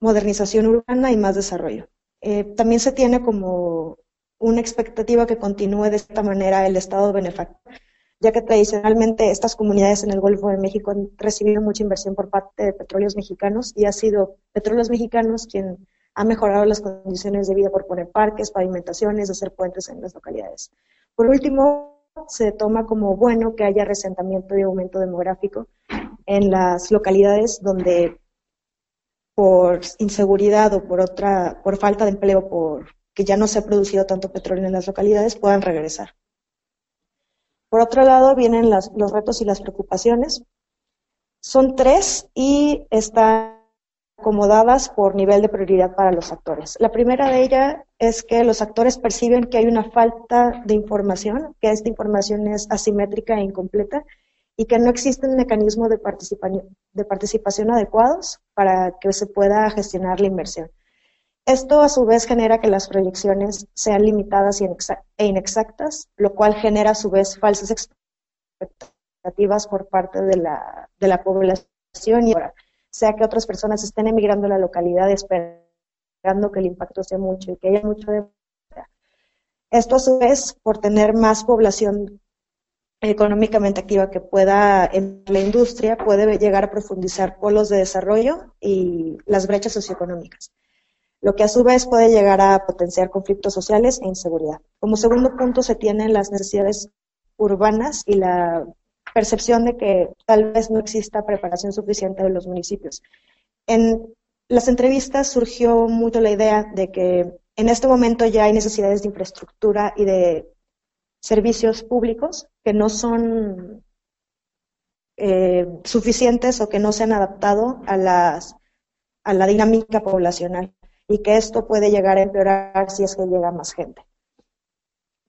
F: modernización urbana y más desarrollo. Eh, también se tiene como una expectativa que continúe de esta manera el Estado benefactor, ya que tradicionalmente estas comunidades en el Golfo de México han recibido mucha inversión por parte de petróleos mexicanos y ha sido petróleos mexicanos quien ha mejorado las condiciones de vida por poner parques, pavimentaciones, hacer puentes en las localidades. Por último, se toma como bueno que haya resentamiento y aumento demográfico en las localidades donde por inseguridad o por otra, por falta de empleo, por que ya no se ha producido tanto petróleo en las localidades, puedan regresar. Por otro lado, vienen los retos y las preocupaciones. Son tres y están acomodadas por nivel de prioridad para los actores. La primera de ellas es que los actores perciben que hay una falta de información, que esta información es asimétrica e incompleta y que no existen mecanismos de, de participación adecuados para que se pueda gestionar la inversión. Esto a su vez genera que las proyecciones sean limitadas e inexactas, lo cual genera a su vez falsas expectativas por parte de la, población. Y sea que otras personas estén emigrando a la localidad esperando que el impacto sea mucho y que haya mucho de esto a su vez por tener más población económicamente activa que pueda en la industria puede llegar a profundizar polos de desarrollo y las brechas socioeconómicas, lo que a su vez puede llegar a potenciar conflictos sociales e inseguridad. Como segundo punto se tienen las necesidades urbanas y la percepción de que tal vez no exista preparación suficiente de los municipios. En las entrevistas surgió mucho la idea de que en este momento ya hay necesidades de infraestructura y de servicios públicos que no son eh, suficientes o que no se han adaptado a, las, a la dinámica poblacional y que esto puede llegar a empeorar si es que llega más gente.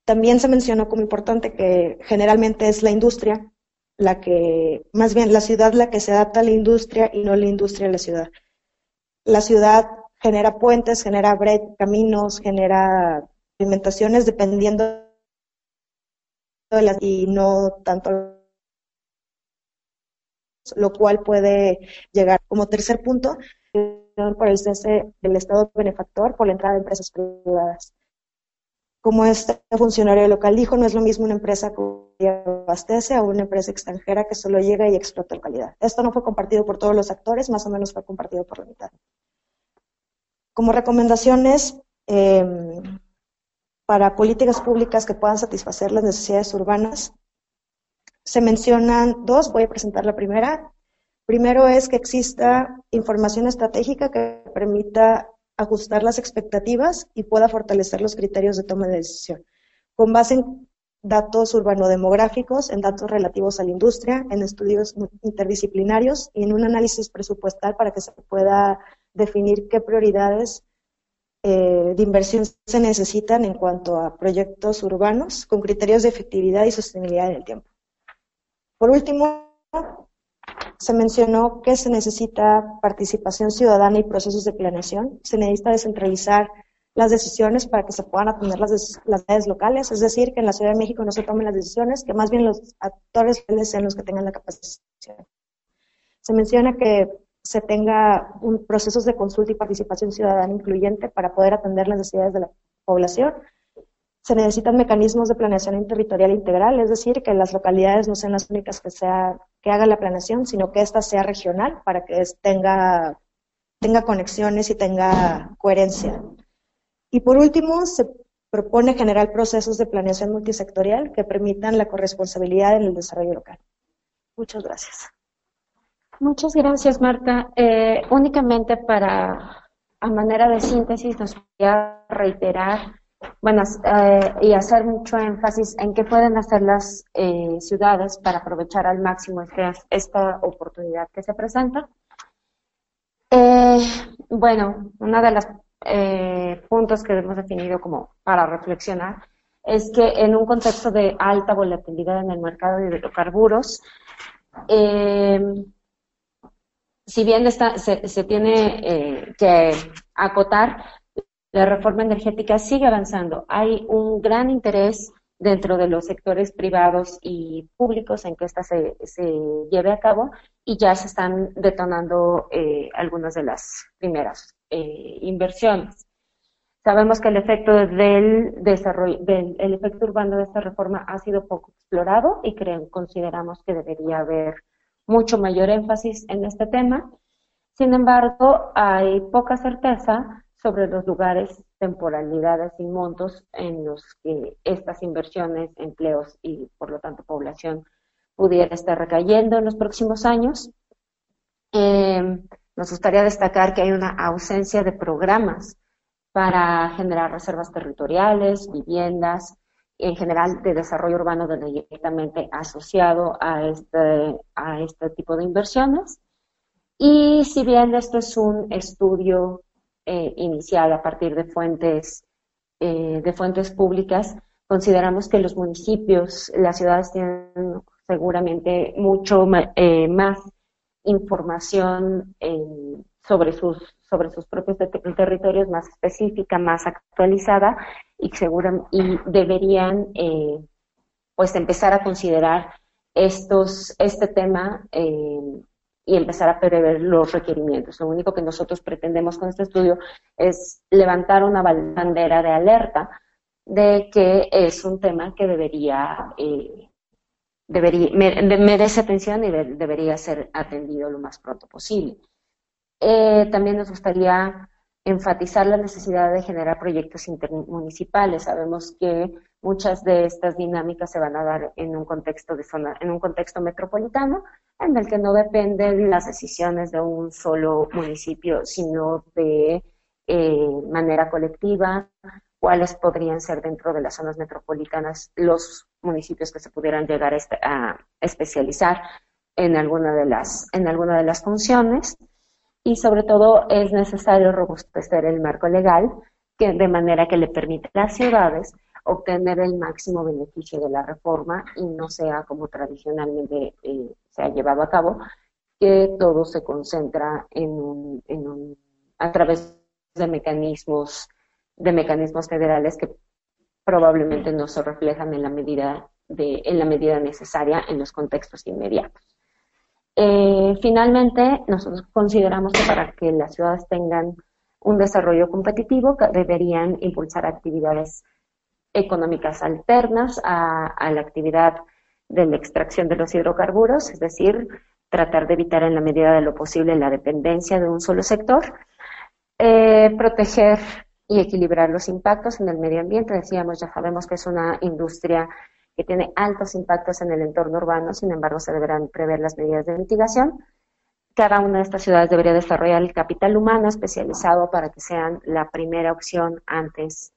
F: También se mencionó como importante que generalmente es la industria la que, más bien la ciudad la que se adapta a la industria y no la industria a la ciudad. La ciudad genera puentes, genera caminos, genera alimentaciones dependiendo de las y no tanto lo cual puede llegar como tercer punto por el cese del Estado benefactor por la entrada de empresas privadas como este funcionario local dijo, no es lo mismo una empresa que abastece a una empresa extranjera que solo llega y explota la calidad. Esto no fue compartido por todos los actores, más o menos fue compartido por la mitad. Como recomendaciones em, para políticas públicas que puedan satisfacer las necesidades urbanas, se mencionan dos, voy a presentar la primera. Primero es que exista información estratégica que permita ajustar las expectativas y pueda fortalecer los criterios de toma de decisión, con base en datos urbanodemográficos, en datos relativos a la industria, en estudios interdisciplinarios y en un análisis presupuestal para que se pueda definir qué prioridades eh, de inversión se necesitan en cuanto a proyectos urbanos con criterios de efectividad y sostenibilidad en el tiempo. Por último, se mencionó que se necesita participación ciudadana y procesos de planeación. Se necesita descentralizar las decisiones para que se puedan atender las, las locales, es decir, que en la Ciudad de México no se tomen las decisiones, que más bien los actores sean los que tengan la capacidad. Se menciona que se tenga un procesos de consulta y participación ciudadana incluyente para poder atender las necesidades de la población se necesitan mecanismos de planeación territorial integral, es decir, que las localidades no sean las únicas que, sea, que hagan la planeación, sino que ésta sea regional para que tenga, tenga conexiones y tenga coherencia. Y por último, se propone generar procesos de planeación multisectorial que permitan la corresponsabilidad en el desarrollo local. Muchas gracias.
E: Muchas gracias, Marta. Eh, únicamente para, a manera de síntesis, nos voy a reiterar bueno, eh, y hacer mucho énfasis en qué pueden hacer las eh, ciudades para aprovechar al máximo este, esta oportunidad que se presenta. Eh, bueno, uno de los puntos que hemos definido como para reflexionar es que en un contexto de alta volatilidad en el mercado de hidrocarburos, si bien está, se, se tiene que acotar la reforma energética sigue avanzando. Hay un gran interés dentro de los sectores privados y públicos en que esta se, lleve a cabo y ya se están detonando eh, algunas de las primeras eh, inversiones. Sabemos que el efecto del desarrollo, del el efecto urbano de esta reforma ha sido poco explorado y consideramos que debería haber mucho mayor énfasis en este tema. Sin embargo, hay poca certeza sobre los lugares, temporalidades y montos en los que estas inversiones, empleos y por lo tanto población pudiera estar recayendo en los próximos años. Eh, nos gustaría destacar que hay una ausencia de programas para generar reservas territoriales, viviendas, en general de desarrollo urbano directamente asociado a este, a este tipo de inversiones. Y si bien esto es un estudio eh, inicial a partir de fuentes, eh, de fuentes públicas, consideramos que los municipios, las ciudades tienen seguramente mucho eh, más información sobre sus sobre sus propios territorios más específica, más actualizada y, y deberían eh, pues empezar a considerar estos, este tema eh, y empezar a prever los requerimientos. Lo único que nosotros pretendemos con este estudio es levantar una bandera de alerta de que es un tema que debería, eh, debería merece atención y debería ser atendido lo más pronto posible. Eh, también nos gustaría enfatizar la necesidad de generar proyectos intermunicipales. Sabemos que muchas de estas dinámicas se van a dar en un contexto de zona, en un contexto metropolitano, en el que no dependen las decisiones de un solo municipio, sino de eh, manera colectiva, cuáles podrían ser dentro de las zonas metropolitanas los municipios que se pudieran llegar a, especializar en alguna de las, en alguna de las funciones y sobre todo es necesario robustecer el marco legal de manera que le permita a las ciudades obtener el máximo beneficio de la reforma y no sea como tradicionalmente eh, se ha llevado a cabo, que todo se concentra en un, en un, a través de mecanismos, de mecanismos federales que probablemente no se reflejan en la medida de, en la medida necesaria en los contextos inmediatos. Eh, finalmente, nosotros consideramos que para que las ciudades tengan un desarrollo competitivo, deberían impulsar actividades económicas alternas a, la actividad de la extracción de los hidrocarburos, es decir, tratar de evitar en la medida de lo posible la dependencia de un solo sector, eh, proteger y equilibrar los impactos en el medio ambiente. Decíamos, ya sabemos que es una industria que tiene altos impactos en el entorno urbano, sin embargo se deberán prever las medidas de mitigación. Cada una de estas ciudades debería desarrollar el capital humano especializado para que sean la primera opción antes,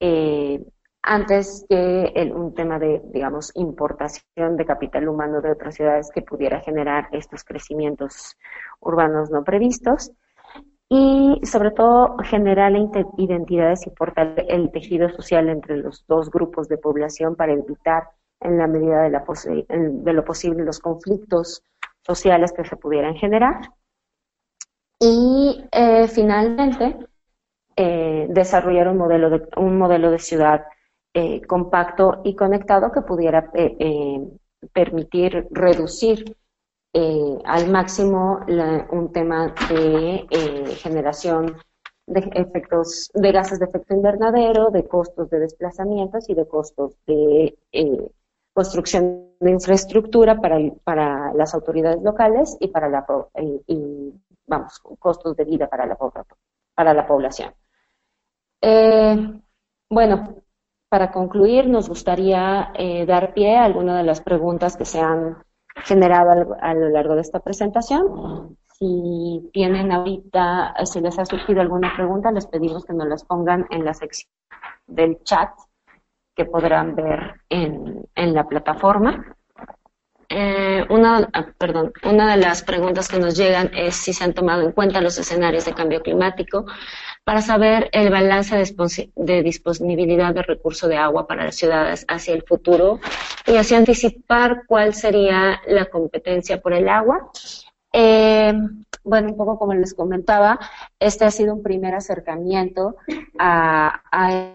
E: eh, antes que un tema de, digamos, importación de capital humano de otras ciudades que pudiera generar estos crecimientos urbanos no previstos y sobre todo generar identidades y fortalecer el tejido social entre los dos grupos de población para evitar en la medida de, la de lo posible los conflictos sociales que se pudieran generar. Y eh, finalmente, eh, desarrollar un modelo de, un modelo de ciudad eh, compacto y conectado que pudiera permitir reducir eh, al máximo un tema de eh, generación de efectos de gases de efecto invernadero, de costos de desplazamientos y de costos de eh, construcción de infraestructura para, para las autoridades locales y para la y, vamos costos de vida para la para la población. bueno, para concluir, nos gustaría dar pie a algunas de las preguntas que se han generado a lo largo de esta presentación. Si tienen ahorita, si les ha surgido alguna pregunta, les pedimos que nos las pongan en la sección del chat que podrán ver en, en la plataforma. Eh, una, ah, perdón, una de las preguntas que nos llegan es si se han tomado en cuenta los escenarios de cambio climático para saber el balance de disponibilidad de recurso de agua para las ciudades hacia el futuro y así anticipar cuál sería la competencia por el agua. Eh, bueno, un poco como les comentaba, este ha sido un primer acercamiento a,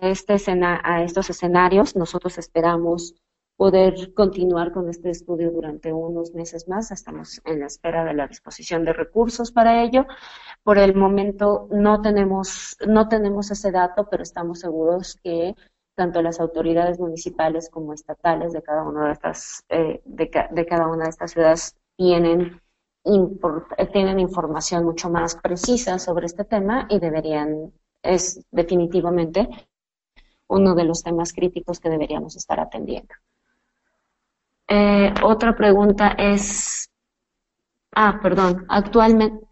E: este escena, a estos escenarios. Nosotros esperamos poder continuar con este estudio durante unos meses más. Estamos en la espera de la disposición de recursos para ello, Por el momento no tenemos, no tenemos ese dato, pero estamos seguros que tanto las autoridades municipales como estatales de cada una de estas, eh, de, cada una de estas ciudades tienen, tienen información mucho más precisa sobre este tema y deberían, es definitivamente uno de los temas críticos que deberíamos estar atendiendo. Eh, otra pregunta es, ah, perdón, actualmente,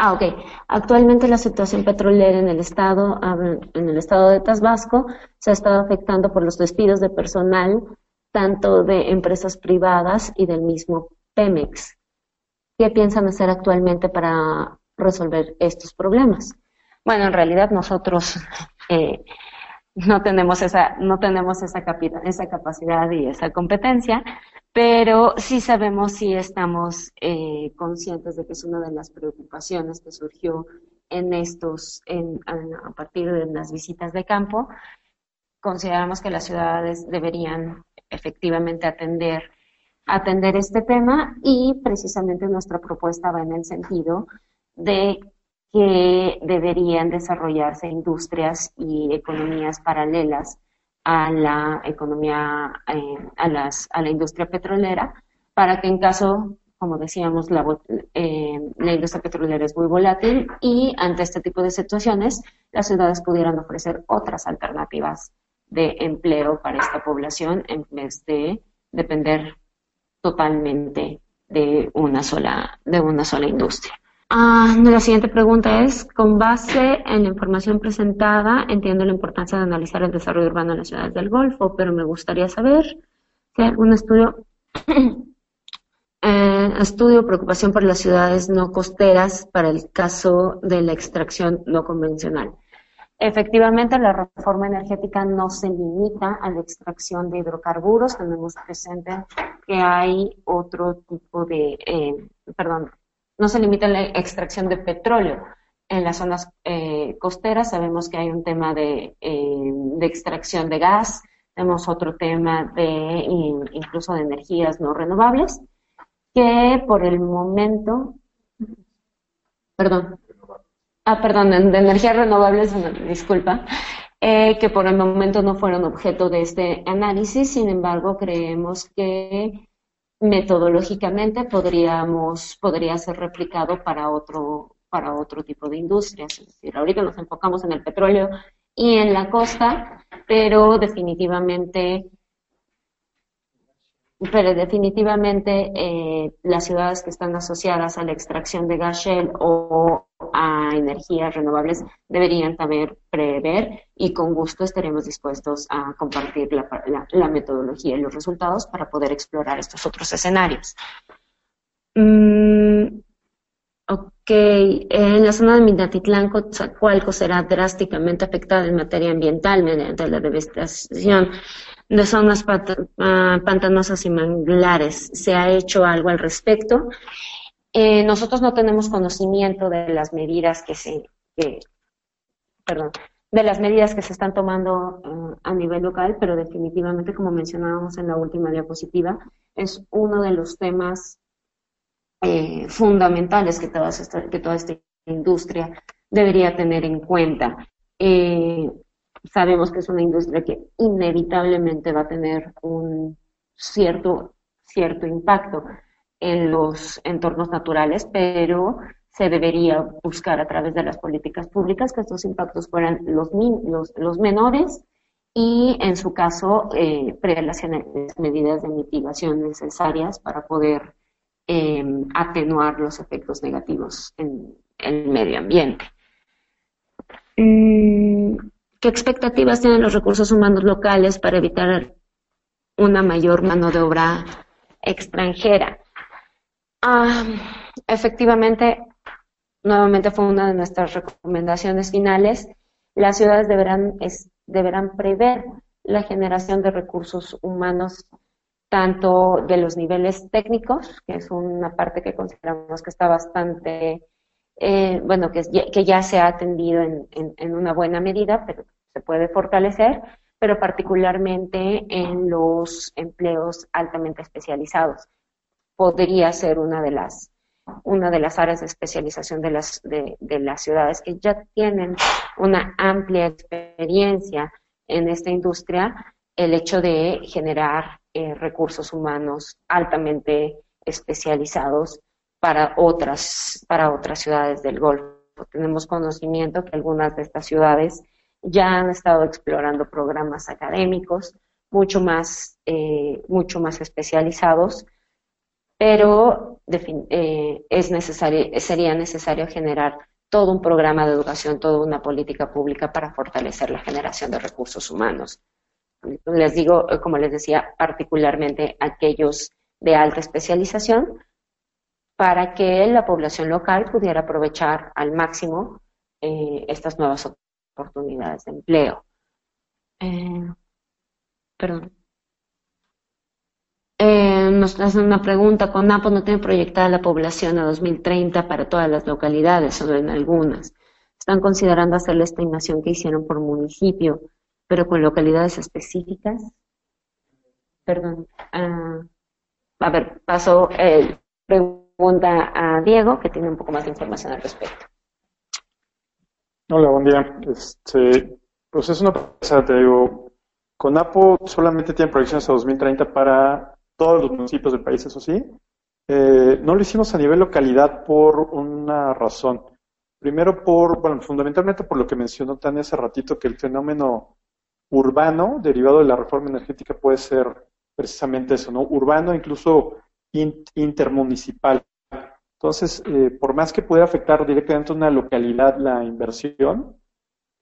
E: Ah, ok. Actualmente la situación petrolera en el estado, en el estado de Tabasco, se ha estado afectando por los despidos de personal, tanto de empresas privadas y del mismo Pemex. ¿Qué piensan hacer actualmente para resolver estos problemas? Bueno, en realidad nosotros eh, no tenemos esa, no tenemos esa, esa capacidad y esa competencia, pero sí sabemos, sí estamos eh, conscientes de que es una de las preocupaciones que surgió en estos, en, a partir de las visitas de campo. Consideramos que las ciudades deberían efectivamente atender, atender este tema y precisamente nuestra propuesta va en el sentido de que deberían desarrollarse industrias y economías paralelas a la economía, eh, a, la industria petrolera, para que en caso, como decíamos, la, eh, la industria petrolera es muy volátil y ante este tipo de situaciones, las ciudades pudieran ofrecer otras alternativas de empleo para esta población en vez de depender totalmente de una sola, de una sola industria. Ah, la siguiente pregunta es, con base en la información presentada, entiendo la importancia de analizar el desarrollo urbano en las ciudades del Golfo, pero me gustaría saber si hay algún estudio, *clears throat* eh, estudio preocupación por las ciudades no costeras para el caso de la extracción no convencional. Efectivamente, la reforma energética no se limita a la extracción de hidrocarburos. Tenemos presente que hay otro tipo de, eh, perdón, no se limita la extracción de petróleo. En las zonas eh, costeras sabemos que hay un tema de, eh, extracción de gas, tenemos otro tema de incluso de energías no renovables, que por el momento, perdón, ah, perdón, de, energías renovables, disculpa, eh, que por el momento no fueron objeto de este análisis, sin embargo, creemos que metodológicamente podríamos, podría ser replicado para otro, para otro tipo de industrias. Es decir, ahorita nos enfocamos en el petróleo y en la costa, pero definitivamente pero definitivamente eh, las ciudades que están asociadas a la extracción de gas shell o a energías renovables deberían saber prever y con gusto estaremos dispuestos a compartir la, metodología y los resultados para poder explorar estos otros escenarios. Mm, ok, en la zona de Minatitlán, Coatzacoalco será drásticamente afectada en materia ambiental mediante la devastación de zonas ah, pantanosas y manglares. ¿Se ha hecho algo al respecto? Eh, nosotros no tenemos conocimiento de las medidas que se, perdón, de las medidas que se están tomando eh, a nivel local, pero definitivamente, como mencionábamos en la última diapositiva, es uno de los temas eh, fundamentales que toda, esta, que toda esta industria debería tener en cuenta sabemos que es una industria que inevitablemente va a tener un cierto, cierto impacto en los entornos naturales, pero se debería buscar a través de las políticas públicas que estos impactos fueran los, los, menores y, en su caso, eh, las medidas de mitigación necesarias para poder eh, atenuar los efectos negativos en, el medio ambiente. Mm, ¿Qué expectativas tienen los recursos humanos locales para evitar una mayor mano de obra extranjera? Ah, efectivamente, nuevamente fue una de nuestras recomendaciones finales. Las ciudades deberán, deberán prever la generación de recursos humanos tanto de los niveles técnicos, que es una parte que consideramos que está bastante eh, bueno, que, que, ya se ha atendido en, en, una buena medida, pero se puede fortalecer, pero particularmente en los empleos altamente especializados. Podría ser una de las, una de las áreas de especialización de las, de, las ciudades que ya tienen una amplia experiencia en esta industria, el hecho de generar eh, recursos humanos altamente especializados para otras, para otras ciudades del Golfo. Tenemos conocimiento que algunas de estas ciudades ya han estado explorando programas académicos mucho más, eh, mucho más especializados, pero eh, es necesario, sería necesario generar todo un programa de educación, toda una política pública para fortalecer la generación de recursos humanos. Les digo, como les decía, particularmente aquellos de alta especialización, para que la población local pudiera aprovechar al máximo eh, estas nuevas oportunidades de empleo. Eh, perdón. Eh, nos hacen una pregunta, con NAPO no tiene proyectada la población a 2030 para todas las localidades, solo en algunas. Están considerando hacer la estimación que hicieron por municipio, pero con localidades específicas. Perdón. Ah, a ver, paso el pregunta a Diego, que tiene un poco más de información al respecto.
B: Hola, buen día. Este, pues es una pregunta, te digo, CONAPO solamente tiene proyecciones a 2030 para todos los municipios del país, eso sí. Eh, no lo hicimos a nivel localidad por una razón. Primero por, bueno, fundamentalmente por lo que mencionó Tania hace ratito, que el fenómeno urbano derivado de la reforma energética puede ser precisamente eso, ¿no? Urbano, incluso intermunicipal. Entonces, eh, por más que pueda afectar directamente a una localidad la inversión,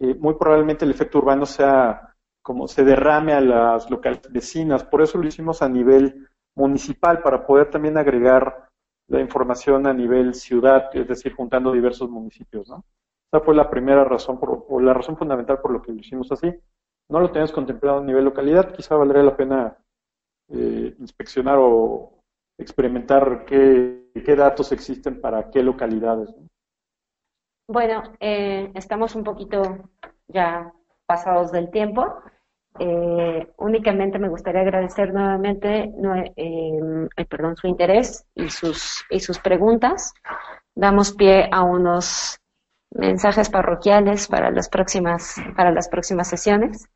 B: eh, muy probablemente el efecto urbano sea como se derrame a las localidades vecinas. Por eso lo hicimos a nivel municipal, para poder también agregar la información a nivel ciudad, es decir, juntando diversos municipios. ¿no? Esa fue la primera razón, por, o la razón fundamental por lo que lo hicimos así. No lo teníamos contemplado a nivel localidad, quizá valdría la pena eh, inspeccionar o experimentar qué, qué, datos existen para qué localidades.
E: Bueno, eh, estamos un poquito ya pasados del tiempo. Eh, únicamente me gustaría agradecer nuevamente perdón, su interés y sus, y sus preguntas. Damos pie a unos mensajes parroquiales para las próximas, para las próximas sesiones.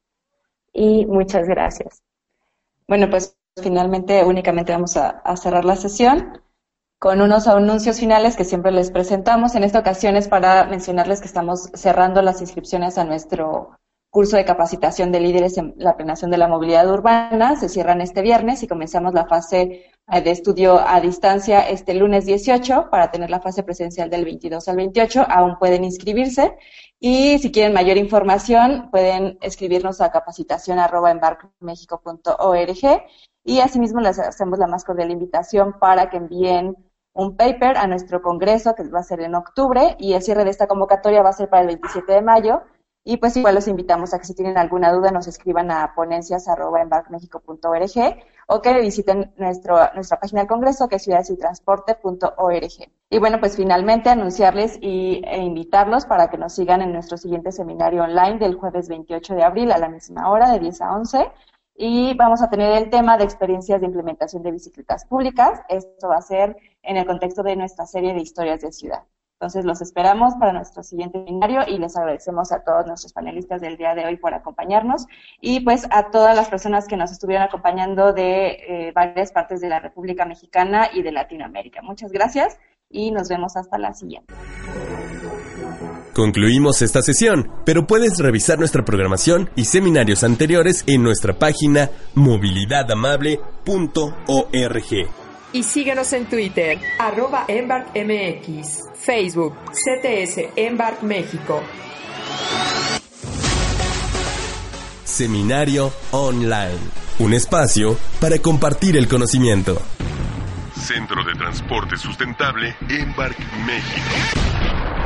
E: Y muchas gracias.
D: Bueno, pues finalmente únicamente vamos a, cerrar la sesión con unos anuncios finales que siempre les presentamos. En esta ocasión es para mencionarles que estamos cerrando las inscripciones a nuestro curso de capacitación de líderes en la planeación de la movilidad urbana. Se cierran este viernes y comenzamos la fase de estudio a distancia este lunes 18 para tener la fase presencial del 22 al 28. Aún pueden inscribirse y si quieren mayor información pueden escribirnos a capacitación y asimismo les hacemos la más cordial invitación para que envíen un paper a nuestro congreso que va a ser en octubre y el cierre de esta convocatoria va a ser para el 27 de mayo y pues igual los invitamos a que si tienen alguna duda nos escriban a ponencias.embarkmexico.org o que visiten nuestro, nuestra página del Congreso que es ciudadesytransporte.org. Y bueno, pues finalmente anunciarles y, e invitarlos para que nos sigan en nuestro siguiente seminario online del jueves 28 de abril a la misma hora de 10 a 11 y vamos a tener el tema de experiencias de implementación de bicicletas públicas. Esto va a ser en el contexto de nuestra serie de historias de ciudad. Entonces los esperamos para nuestro siguiente seminario y les agradecemos a todos nuestros panelistas del día de hoy por acompañarnos y pues a todas las personas que nos estuvieron acompañando de eh, varias partes de la República Mexicana y de Latinoamérica. Muchas gracias y nos vemos hasta la siguiente.
C: Concluimos esta sesión, pero puedes revisar nuestra programación y seminarios anteriores en nuestra página movilidadamable.org.
G: Y síguenos en Twitter, arroba EmbarkMX, Facebook, CTS Embark México.
C: Seminario Online, un espacio para compartir el conocimiento.
A: Centro de Transporte Sustentable Embark México.